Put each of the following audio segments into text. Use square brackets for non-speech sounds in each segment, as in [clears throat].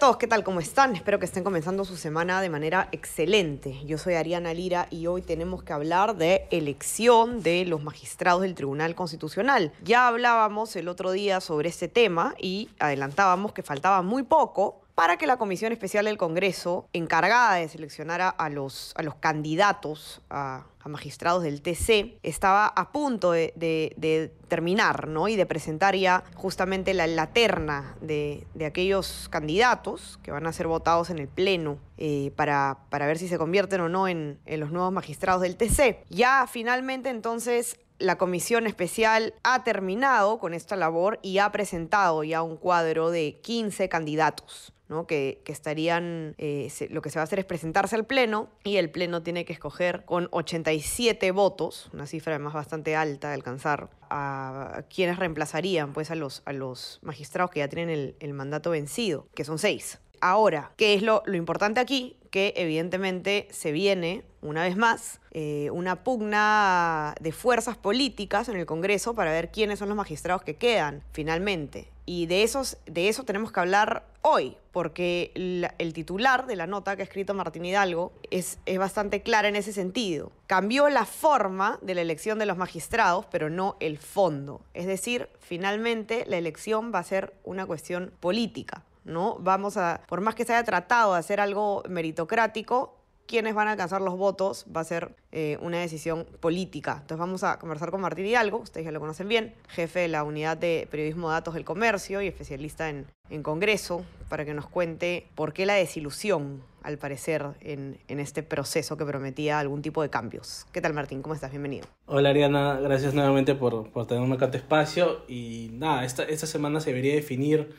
Todos, ¿qué tal? ¿Cómo están? Espero que estén comenzando su semana de manera excelente. Yo soy Ariana Lira y hoy tenemos que hablar de elección de los magistrados del Tribunal Constitucional. Ya hablábamos el otro día sobre este tema y adelantábamos que faltaba muy poco para que la Comisión Especial del Congreso, encargada de seleccionar a, los, a los candidatos a, a magistrados del TC, estaba a punto de, de- de terminar, ¿no? Y de presentar ya justamente la, la terna de, de aquellos candidatos que van a ser votados en el Pleno eh, para, para ver si se convierten o no en, en los nuevos magistrados del TC. Ya finalmente entonces la comisión especial ha terminado con esta labor y ha presentado ya un cuadro de 15 candidatos. ¿No? que, que estarían, eh, se- lo que se va a hacer es presentarse al Pleno y el Pleno tiene que escoger con 87 votos, una cifra además bastante alta de alcanzar, a quienes reemplazarían pues, a, los, a los magistrados que ya tienen el, el mandato vencido, que son seis. Ahora, ¿qué es lo, lo importante aquí? Que evidentemente se viene, una vez más, eh, una pugna de fuerzas políticas en el Congreso para ver quiénes son los magistrados que quedan finalmente. Y de, esos, de eso tenemos que hablar hoy, porque el titular de la nota que ha escrito Martín Hidalgo es, es bastante clara en ese sentido. Cambió la forma de la elección de los magistrados, pero no el fondo. Es decir, finalmente la elección va a ser una cuestión política. ¿No? Vamos a, por más que se haya tratado de hacer algo meritocrático, quienes van a alcanzar los votos va a ser eh, una decisión política. Entonces vamos a conversar con Martín Hidalgo, ustedes ya lo conocen bien, jefe de la unidad de periodismo de datos del comercio y especialista en, en Congreso, para que nos cuente por qué la desilusión, al parecer, en, en este proceso que prometía algún tipo de cambios. ¿Qué tal Martín? ¿Cómo estás? Bienvenido. Hola Ariana, gracias nuevamente por, por tenerme acá espacio. Y nada, esta, esta semana se debería definir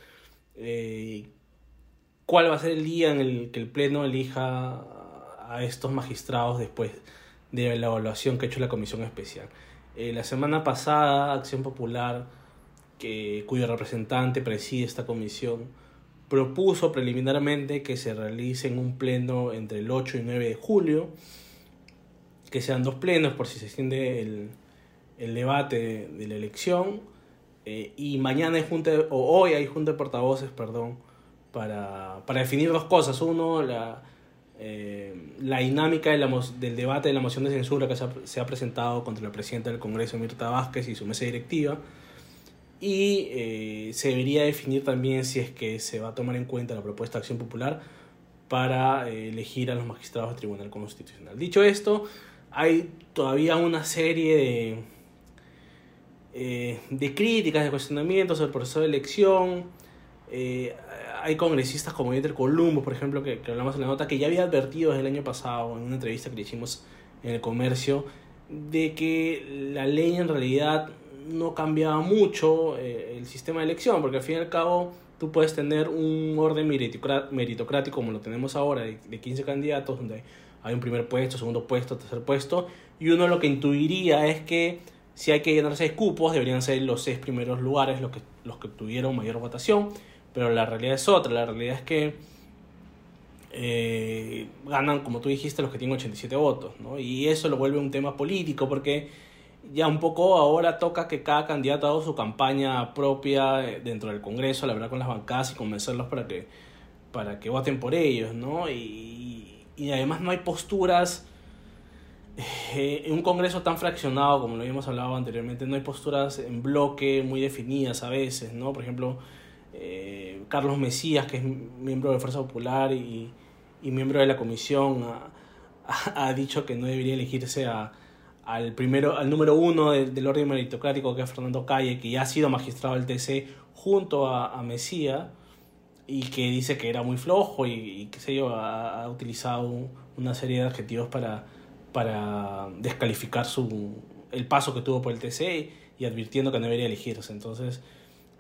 eh, cuál va a ser el día en el que el Pleno elija a estos magistrados después de la evaluación que ha hecho la Comisión Especial. Eh, la semana pasada, Acción Popular, que, cuyo representante preside esta comisión, propuso preliminarmente que se realice un pleno entre el 8 y 9 de julio, que sean dos plenos por si se extiende el, debate de, de la elección. Eh, y mañana hay junta, o hoy hay junta de portavoces, perdón, para, para definir dos cosas. Uno, la, eh, la dinámica de la del debate de la moción de censura que se ha, se ha presentado contra la presidenta del Congreso, Mirta Vázquez, y su mesa directiva. Y eh, se debería definir también si es que se va a tomar en cuenta la propuesta de Acción Popular para eh, elegir a los magistrados del Tribunal Constitucional. Dicho esto, hay todavía una serie de, eh, de críticas, de cuestionamientos sobre el proceso de elección. Eh, hay congresistas como Dieter Columbo, por ejemplo, que, que hablamos en la nota, que ya había advertido desde el año pasado en una entrevista que le hicimos en el comercio, de que la ley en realidad no cambiaba mucho eh, el sistema de elección, porque al fin y al cabo tú puedes tener un orden meritocrático como lo tenemos ahora, de, de 15 candidatos, donde hay un primer puesto, segundo puesto, tercer puesto, y uno lo que intuiría es que si hay que llenar seis cupos, deberían ser los seis primeros lugares los que, los que tuvieron mayor votación, pero la realidad es otra, la realidad es que eh, ganan, como tú dijiste, los que tienen 87 votos, ¿no? Y eso lo vuelve un tema político porque ya un poco ahora toca que cada candidato haga su campaña propia eh, dentro del Congreso, la verdad con las bancadas y convencerlos para que, para que voten por ellos, ¿no? Y, y además no hay posturas, eh, en un Congreso tan fraccionado como lo habíamos hablado anteriormente, no hay posturas en bloque muy definidas a veces, ¿no? Por ejemplo, eh, Carlos Mesías, que es miembro de Fuerza Popular y, y miembro de la comisión, ha, ha- dicho que no debería elegirse a, al, primero, al número uno del, del orden meritocrático, que es Fernando Calle, que ya ha sido magistrado del TC junto a, a Mesías, y que dice que era muy flojo y, y qué sé yo, ha, ha utilizado una serie de adjetivos para, para descalificar su, el paso que tuvo por el TC y advirtiendo que no debería elegirse. Entonces,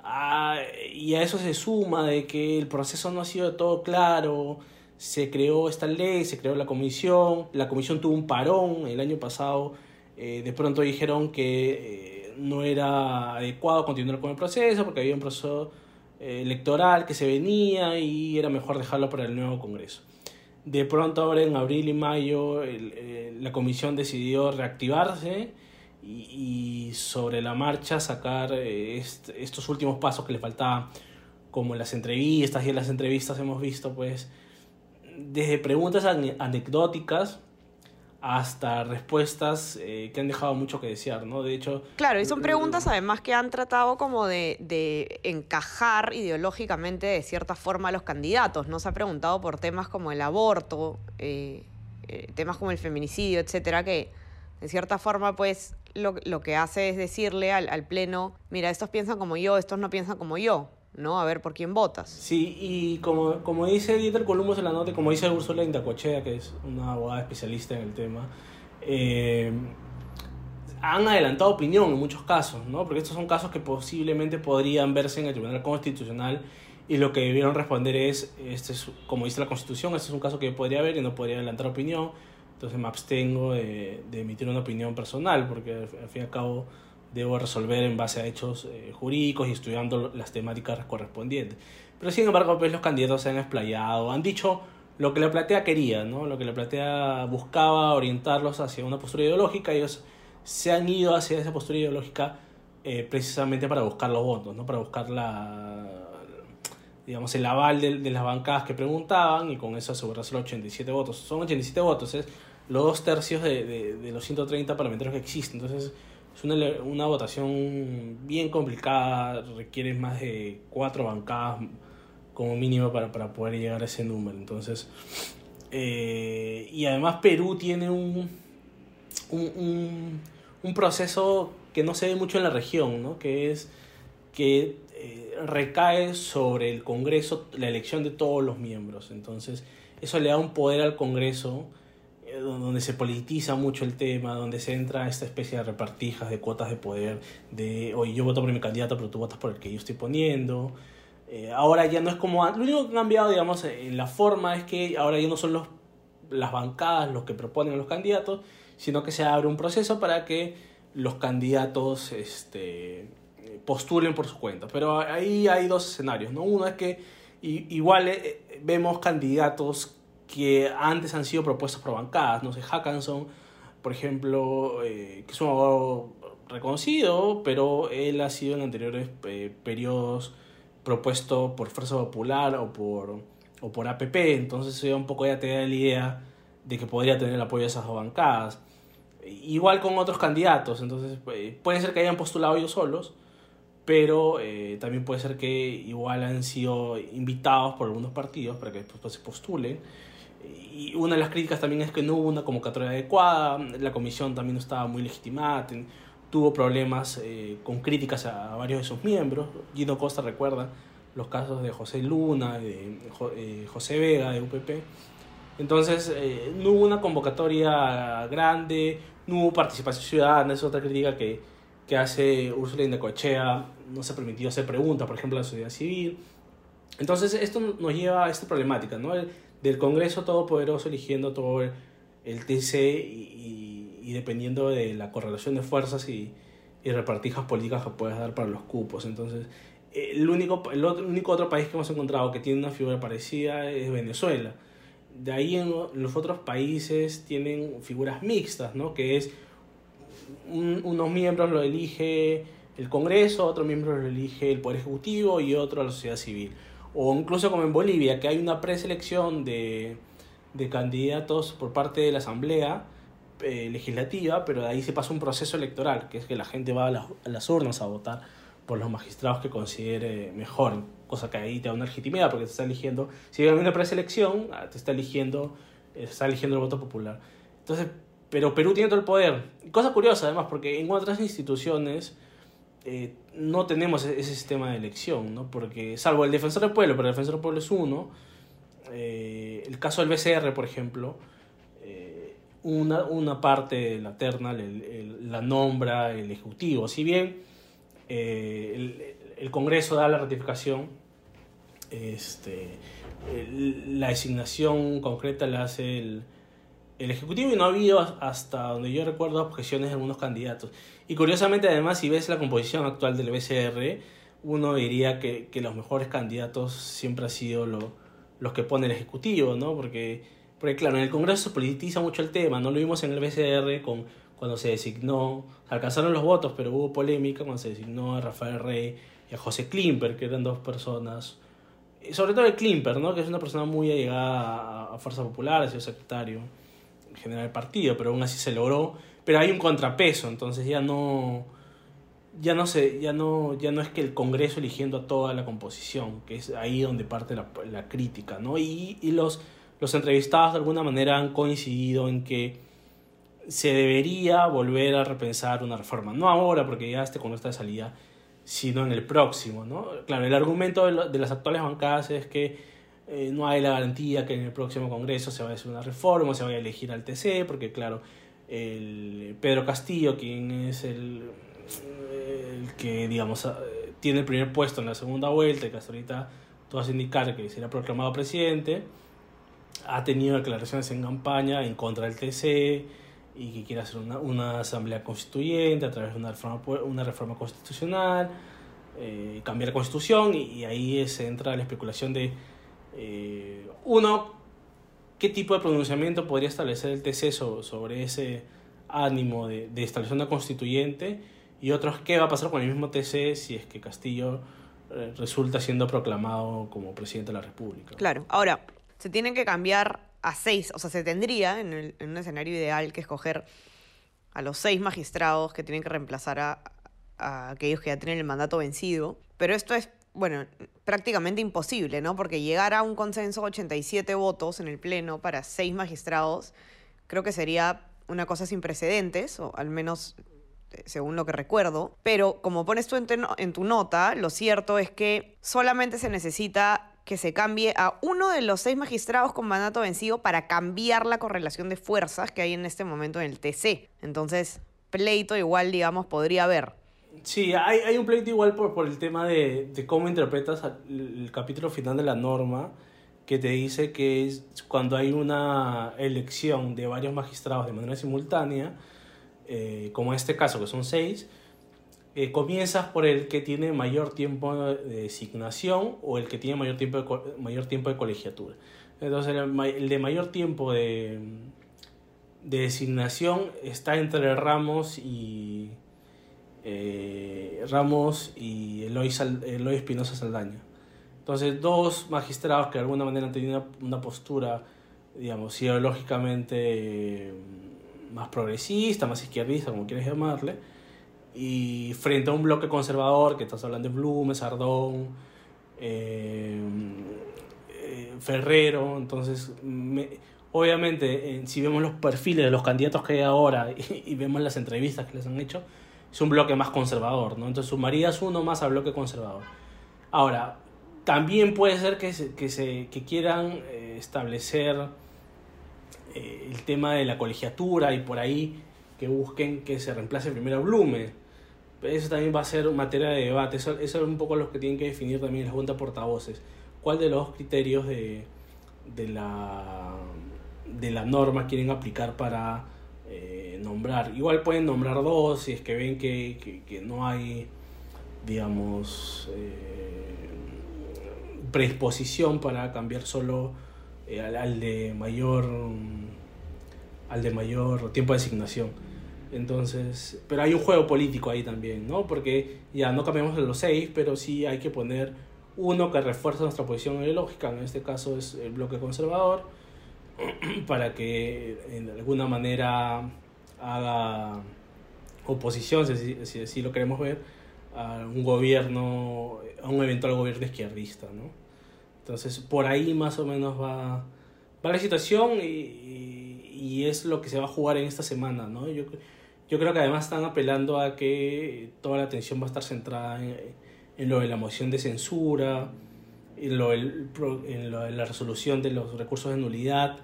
ah, y a eso se suma de que el proceso no ha sido todo claro, se creó esta ley, se creó la comisión, la comisión tuvo un parón el año pasado, eh, de pronto dijeron que eh, no era adecuado continuar con el proceso porque había un proceso eh, electoral que se venía y era mejor dejarlo para el nuevo Congreso. De pronto ahora en abril y mayo la comisión decidió reactivarse y, sobre la marcha sacar estos últimos pasos que le faltaban, como las entrevistas y en las entrevistas hemos visto pues desde preguntas anecdóticas hasta respuestas eh, que han dejado mucho que desear, ¿no? De hecho... Claro, y son preguntas además que han tratado como de, de, encajar ideológicamente de cierta forma a los candidatos, ¿no? Se ha preguntado por temas como el aborto, eh, eh, temas como el feminicidio, etcétera, que de cierta forma pues lo, lo que hace es decirle al, al Pleno, mira, estos piensan como yo, estos no piensan como yo. ¿No? A ver por quién votas. Sí, y como, como dice Dieter Columbus en la nota, como dice Ursula Indacochea, que es una abogada especialista en el tema, eh, han adelantado opinión en muchos casos, ¿no? Porque estos son casos que posiblemente podrían verse en el Tribunal Constitucional y lo que debieron responder es, este es, como dice la Constitución, este es un caso que yo podría ver y no podría adelantar opinión, entonces me abstengo de, de emitir una opinión personal, porque al fin y al cabo debo resolver en base a hechos eh, jurídicos y estudiando las temáticas correspondientes. Pero sin embargo, pues los candidatos se han explayado, han dicho lo que la platea quería, ¿no? lo que la platea buscaba orientarlos hacia una postura ideológica, ellos se han ido hacia esa postura ideológica eh, precisamente para buscar los votos, ¿no? para buscar la, digamos, el aval de, las bancadas que preguntaban y con eso asegurarse los 87 votos. Son 87 votos, es los dos tercios de, de, de los 130 parlamentarios que existen. Entonces, es una, una votación bien complicada, requiere más de cuatro bancadas como mínimo para, para poder llegar a ese número. Entonces, eh, y además Perú tiene un, un, un, proceso que no se ve mucho en la región, ¿no? que es que eh, recae sobre el Congreso la elección de todos los miembros. Entonces, eso le da un poder al Congreso donde se politiza mucho el tema, donde se entra esta especie de repartijas, de cuotas de poder, de, oye, yo voto por mi candidato, pero tú votas por el que yo estoy poniendo. Eh, ahora ya no es como... Lo único que ha cambiado, digamos, en la forma es que ahora ya no son los, las bancadas los que proponen a los candidatos, sino que se abre un proceso para que los candidatos este, postulen por su cuenta. Pero ahí hay dos escenarios, ¿no? Uno es que igual eh, vemos candidatos que antes han sido propuestos por bancadas. No sé, Hackanson, por ejemplo, eh, que es un abogado reconocido, pero él ha sido en anteriores eh, periodos propuesto por Fuerza Popular o por, o por APP, entonces un poco ya te da la idea de que podría tener el apoyo de esas dos bancadas. Igual con otros candidatos, entonces eh, puede ser que hayan postulado ellos solos, pero también puede ser que igual han sido invitados por algunos partidos para que después se postulen y una de las críticas también es que no hubo una convocatoria adecuada, la comisión también no estaba muy legitimada, tuvo problemas eh, con críticas a, varios de sus miembros. Gino Costa recuerda los casos de José Luna, de eh, José Vega, de UPP. Entonces, eh, no hubo una convocatoria grande, no hubo participación ciudadana, es otra crítica que, que hace Úrsula Indecochea, no se permitió hacer preguntas, por ejemplo, a la sociedad civil. Entonces, esto nos lleva a esta problemática, ¿no? Del Congreso Todopoderoso eligiendo todo el, TC y, y, dependiendo de la correlación de fuerzas y, y, repartijas políticas que puedes dar para los cupos. Entonces, el único, el otro, único otro país que hemos encontrado que tiene una figura parecida es Venezuela. De ahí en los otros países tienen figuras mixtas, ¿no? Que es unos miembros lo elige el Congreso, otros miembros lo elige el Poder Ejecutivo y otro la sociedad civil o incluso como en Bolivia, que hay una preselección de, de candidatos por parte de la Asamblea eh, Legislativa, pero de ahí se pasa un proceso electoral, que es que la gente va a, a, las urnas a votar por los magistrados que considere mejor, cosa que ahí te da una legitimidad, porque te está eligiendo, si hay una preselección, ah, te está eligiendo, eh, está eligiendo el voto popular. Entonces, pero Perú tiene todo el poder. Cosa curiosa además, porque en otras instituciones eh, no tenemos e-, ese sistema de elección, ¿no? Porque, salvo el defensor del pueblo, pero el defensor del pueblo es uno, eh, el caso del BCR, por ejemplo, eh, una, una, parte de la terna la nombra el Ejecutivo. Si bien el, el, Congreso da la ratificación, este, la designación concreta la hace el, el Ejecutivo y no ha habido hasta donde yo recuerdo objeciones de algunos candidatos. Y curiosamente además si ves la composición actual del BCR, uno diría que, los mejores candidatos siempre han sido lo, los que pone el Ejecutivo, ¿no? Porque, porque claro, en el Congreso se politiza mucho el tema, no lo vimos en el BCR con, cuando se designó, alcanzaron los votos, pero hubo polémica cuando se designó a Rafael Rey y a José Klimper, que eran dos personas, sobre todo el Klimper, ¿no? que es una persona muy allegada a Fuerza Popular, ha sido secretario general del partido, pero aún así se logró, pero hay un contrapeso, entonces ya no ya no sé, ya no, ya no es que el Congreso eligiendo a toda la composición, que es ahí donde parte la, la crítica, ¿no? Y, y los, los entrevistados de alguna manera han coincidido en que se debería volver a repensar una reforma. No ahora, porque ya esté con esta salida, sino en el próximo. ¿no? Claro, el argumento de, las actuales bancadas es que eh, no hay la garantía que en el próximo Congreso se vaya a hacer una reforma, se vaya a elegir al TC, porque claro, el Pedro Castillo, quien es el, que, digamos, tiene el primer puesto en la segunda vuelta, que hasta ahorita todo hace indicar que será proclamado presidente, ha tenido declaraciones en campaña en contra del TC, y que quiere hacer una, una, asamblea constituyente a través de una reforma, una reforma constitucional, eh, cambiar la constitución y, ahí se entra la especulación de, eh, uno, qué tipo de pronunciamiento podría establecer el TC sobre, ese ánimo de, de, establecer una constituyente y otros, qué va a pasar con el mismo TC si es que Castillo eh, resulta siendo proclamado como presidente de la República. Claro, ahora, se tienen que cambiar a seis, o sea, se tendría en, un escenario ideal que escoger a los seis magistrados que tienen que reemplazar a, aquellos que ya tienen el mandato vencido, pero esto es, bueno, prácticamente imposible, ¿no? Porque llegar a un consenso de 87 votos en el Pleno para seis magistrados creo que sería una cosa sin precedentes, o al menos eh, según lo que recuerdo. Pero como pones tú en tu nota, lo cierto es que solamente se necesita que se cambie a uno de los seis magistrados con mandato vencido para cambiar la correlación de fuerzas que hay en este momento en el TC. Entonces, pleito igual, digamos, podría haber. Sí, hay, hay un pleito igual por, por el tema de, de cómo interpretas el, capítulo final de la norma, que te dice que es cuando hay una elección de varios magistrados de manera simultánea, eh, como en este caso, que son seis, eh, comienzas por el que tiene mayor tiempo de designación o el que tiene mayor tiempo de, mayor tiempo de colegiatura. Entonces, el, de mayor tiempo de, de, designación está entre Ramos y eh, Ramos y Eloy, Espinosa Saldaña. Entonces, dos magistrados que de alguna manera han tenido una, postura, digamos, ideológicamente mm, más progresista, más izquierdista, como quieres llamarle, y frente a un bloque conservador, que estás hablando de Blume, Sardón, eh, eh, Ferrero, entonces obviamente si vemos los perfiles de los candidatos que hay ahora [laughs] y, vemos las entrevistas que les han hecho, es un bloque más conservador, ¿no? Entonces sumarías uno más al bloque conservador. Ahora, también puede ser que, se, que, se, que quieran eh, establecer el tema de la colegiatura y por ahí que busquen que se reemplace primero a Blume eso también va a ser materia de debate. Eso, eso es un poco lo que tienen que definir también las juntas portavoces. ¿Cuál de los criterios de, de, la, de la norma quieren aplicar para eh, Igual pueden nombrar dos si es que ven que, que, no hay, digamos, eh, predisposición para cambiar solo eh, al, de mayor al de mayor tiempo de asignación. Entonces, pero hay un juego político ahí también, ¿no? Porque ya no cambiamos los seis, pero sí hay que poner uno que refuerza nuestra posición ideológica, en este caso es el bloque conservador, [clears throat] para que en alguna manera haga oposición, si, si, lo queremos ver, a un gobierno, a un eventual gobierno izquierdista, ¿no? Entonces, por ahí más o menos va, va la situación y, y, es lo que se va a jugar en esta semana, ¿no? Yo, yo creo que además están apelando a que toda la atención va a estar centrada en, lo de la moción de censura, en lo, en lo, de la resolución de los recursos de nulidad,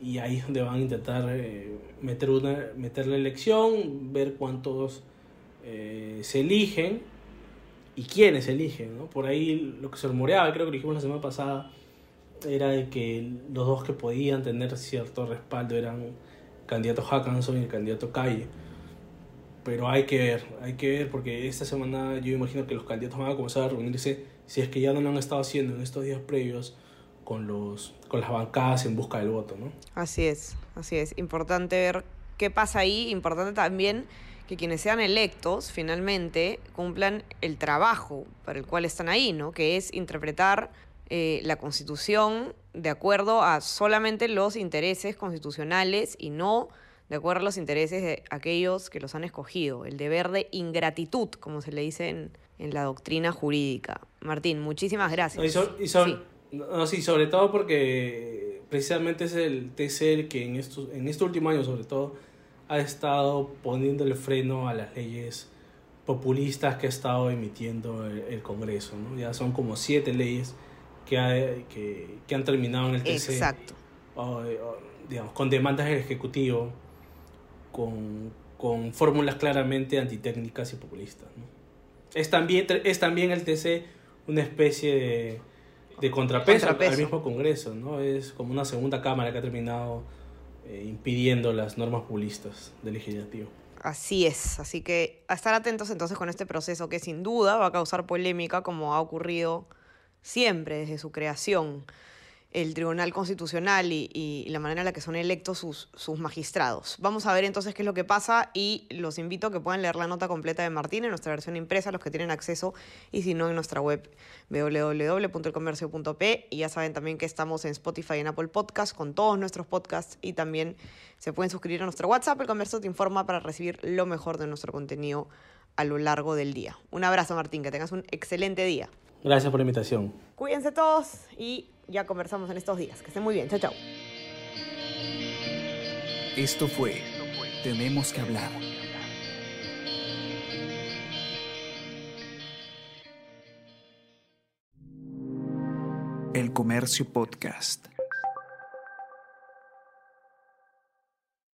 y ahí es donde van a intentar eh, meter, una, meter la elección, ver cuántos eh, se eligen y quiénes eligen. ¿no? Por ahí lo que se rumoreaba, creo que lo dijimos la semana pasada, era de que los dos que podían tener cierto respaldo eran el candidato Hackanson y el candidato Calle. Pero hay que ver, hay que ver porque esta semana yo imagino que los candidatos van a comenzar a reunirse, si es que ya no lo han estado haciendo en estos días previos, con, los, con las bancadas en busca del voto, ¿no? Así es, así es. Importante ver qué pasa ahí, importante también que quienes sean electos finalmente cumplan el trabajo para el cual están ahí, ¿no? Que es interpretar eh, la Constitución de acuerdo a solamente los intereses constitucionales y no de acuerdo a los intereses de aquellos que los han escogido. El deber de ingratitud, como se le dice en, en la doctrina jurídica. Martín, muchísimas gracias. Y, so- y sobre, no, sí, sobre todo porque precisamente es el TC el que en, estos, en este último año, sobre todo, ha estado poniéndole freno a las leyes populistas que ha estado emitiendo el, el Congreso. ¿no? Ya son como siete leyes que, ha- que, que han terminado en el TC. Exacto. o, o, digamos, con demandas del Ejecutivo, con, con fórmulas claramente antitécnicas y populistas. ¿no? Es, también, es también el TC una especie de, de contrapeso, al- Contrapeso. al mismo Congreso, ¿no? es como una segunda cámara que ha terminado eh, impidiendo las normas populistas del legislativo. Así es, así que a estar atentos entonces con este proceso que sin duda va a causar polémica como ha ocurrido siempre desde su creación, el Tribunal Constitucional y, y la manera en la que son electos sus, sus magistrados. Vamos a ver entonces qué es lo que pasa y los invito a que puedan leer la nota completa de Martín en nuestra versión impresa, los que tienen acceso, y si no en nuestra web www.elcomercio.p. Y ya saben también que estamos en Spotify y en Apple Podcast con todos nuestros podcasts y también se pueden suscribir a nuestro WhatsApp. El Comercio te informa para recibir lo mejor de nuestro contenido a lo largo del día. Un abrazo Martín, que tengas un excelente día. Gracias por la invitación. Cuídense todos y ya conversamos en estos días. Que estén muy bien. Chao, chao. Esto fue Tenemos que hablar. El Comercio Podcast.